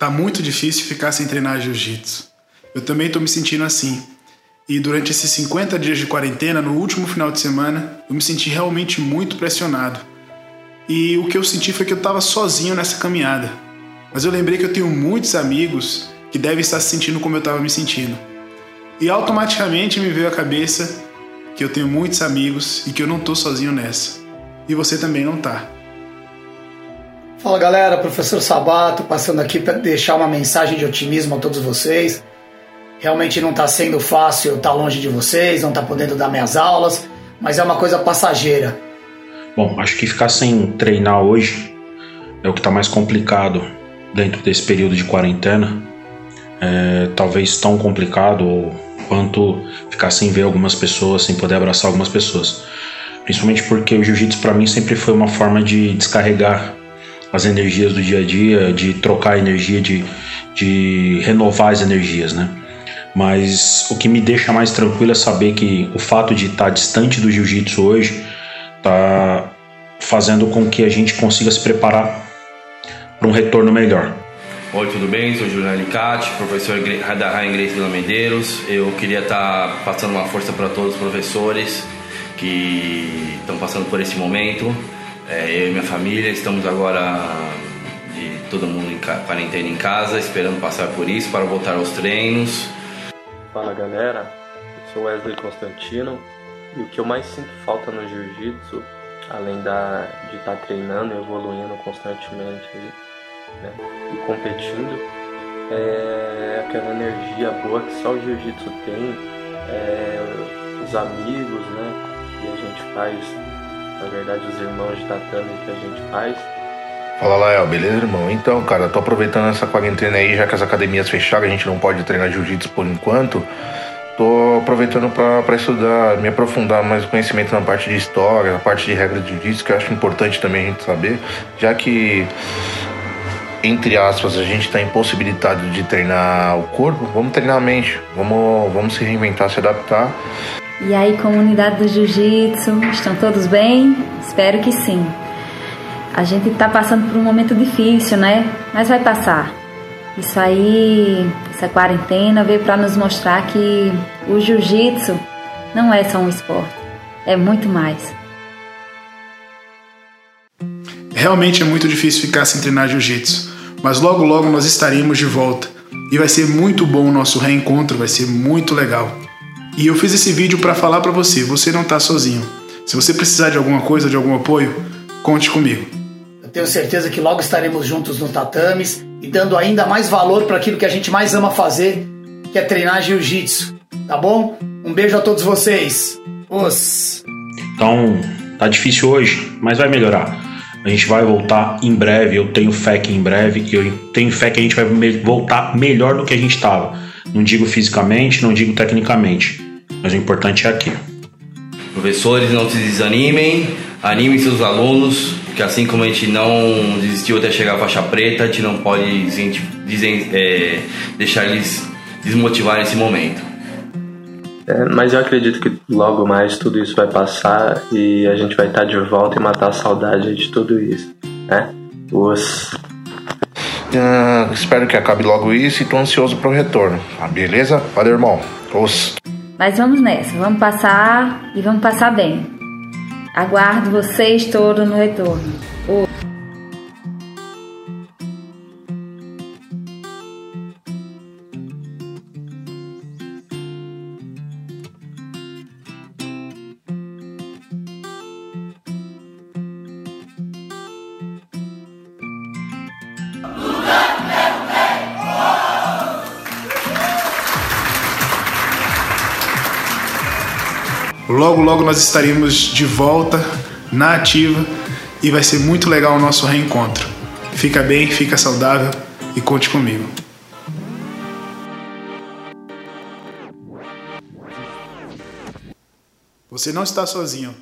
Tá muito difícil ficar sem treinar jiu-jitsu. Eu também tô me sentindo assim. E durante esses 50 dias de quarentena, no último final de semana, eu me senti realmente muito pressionado. E o que eu senti foi que eu estava sozinho nessa caminhada. Mas eu lembrei que eu tenho muitos amigos que devem estar se sentindo como eu estava me sentindo. E automaticamente me veio à cabeça que eu tenho muitos amigos e que eu não estou sozinho nessa. E você também não está. Fala galera, professor Sabato passando aqui para deixar uma mensagem de otimismo a todos vocês. Realmente não está sendo fácil estar tá longe de vocês, não está podendo dar minhas aulas, mas é uma coisa passageira. Bom, acho que ficar sem treinar hoje é o que está mais complicado dentro desse período de quarentena. É, talvez tão complicado quanto ficar sem ver algumas pessoas, sem poder abraçar algumas pessoas. Principalmente porque o jiu-jitsu para mim sempre foi uma forma de descarregar as energias do dia a dia, de trocar energia, de, de renovar as energias, né? Mas o que me deixa mais tranquilo é saber que o fato de estar distante do jiu-jitsu hoje está fazendo com que a gente consiga se preparar para um retorno melhor. Oi, tudo bem? Sou Juliano Alicate, professor da Rainha Grace Vila Medeiros. Eu queria estar passando uma força para todos os professores que estão passando por esse momento. É, eu e minha família estamos agora de todo mundo em quarentena em casa, esperando passar por isso para voltar aos treinos. Fala galera, eu sou Wesley Constantino e o que eu mais sinto falta no jiu-jitsu, além da, de estar tá treinando evoluindo constantemente né, e competindo, é aquela energia boa que só o jiu-jitsu tem, é, os amigos né, que a gente faz, na verdade os irmãos de tatame que a gente faz. Fala Lael, beleza irmão? Então, cara, tô aproveitando essa quarentena aí, já que as academias fecharam, a gente não pode treinar jiu-jitsu por enquanto. Tô aproveitando para estudar, me aprofundar mais conhecimento na parte de história, na parte de regras de jiu-jitsu, que eu acho importante também a gente saber, já que entre aspas, a gente está impossibilitado de treinar o corpo, vamos treinar a mente, vamos, vamos se reinventar, se adaptar. E aí, comunidade do Jiu-Jitsu, estão todos bem? Espero que sim. A gente está passando por um momento difícil, né? Mas vai passar. Isso aí, essa quarentena veio para nos mostrar que o jiu-jitsu não é só um esporte, é muito mais. Realmente é muito difícil ficar sem treinar jiu-jitsu, mas logo logo nós estaremos de volta e vai ser muito bom o nosso reencontro, vai ser muito legal. E eu fiz esse vídeo para falar para você, você não está sozinho. Se você precisar de alguma coisa, de algum apoio, conte comigo. Tenho certeza que logo estaremos juntos no tatames e dando ainda mais valor para aquilo que a gente mais ama fazer, que é treinar jiu-jitsu. Tá bom? Um beijo a todos vocês. Os. Então, tá difícil hoje, mas vai melhorar. A gente vai voltar em breve. Eu tenho fé que em breve, eu tenho fé que a gente vai voltar melhor do que a gente estava. Não digo fisicamente, não digo tecnicamente, mas o importante é aqui. Professores, não se desanimem, animem seus alunos, que assim como a gente não desistiu até chegar à faixa preta, a gente não pode dizer, é, deixar eles desmotivar nesse momento. É, mas eu acredito que logo mais tudo isso vai passar e a gente vai estar de volta e matar a saudade de tudo isso, né? Os... Uh, espero que acabe logo isso e tô ansioso pro retorno. Ah, beleza? Valeu, irmão. Os... Mas vamos nessa, vamos passar e vamos passar bem. Aguardo vocês todos no retorno. Logo, logo nós estaremos de volta na ativa e vai ser muito legal o nosso reencontro. Fica bem, fica saudável e conte comigo. Você não está sozinho.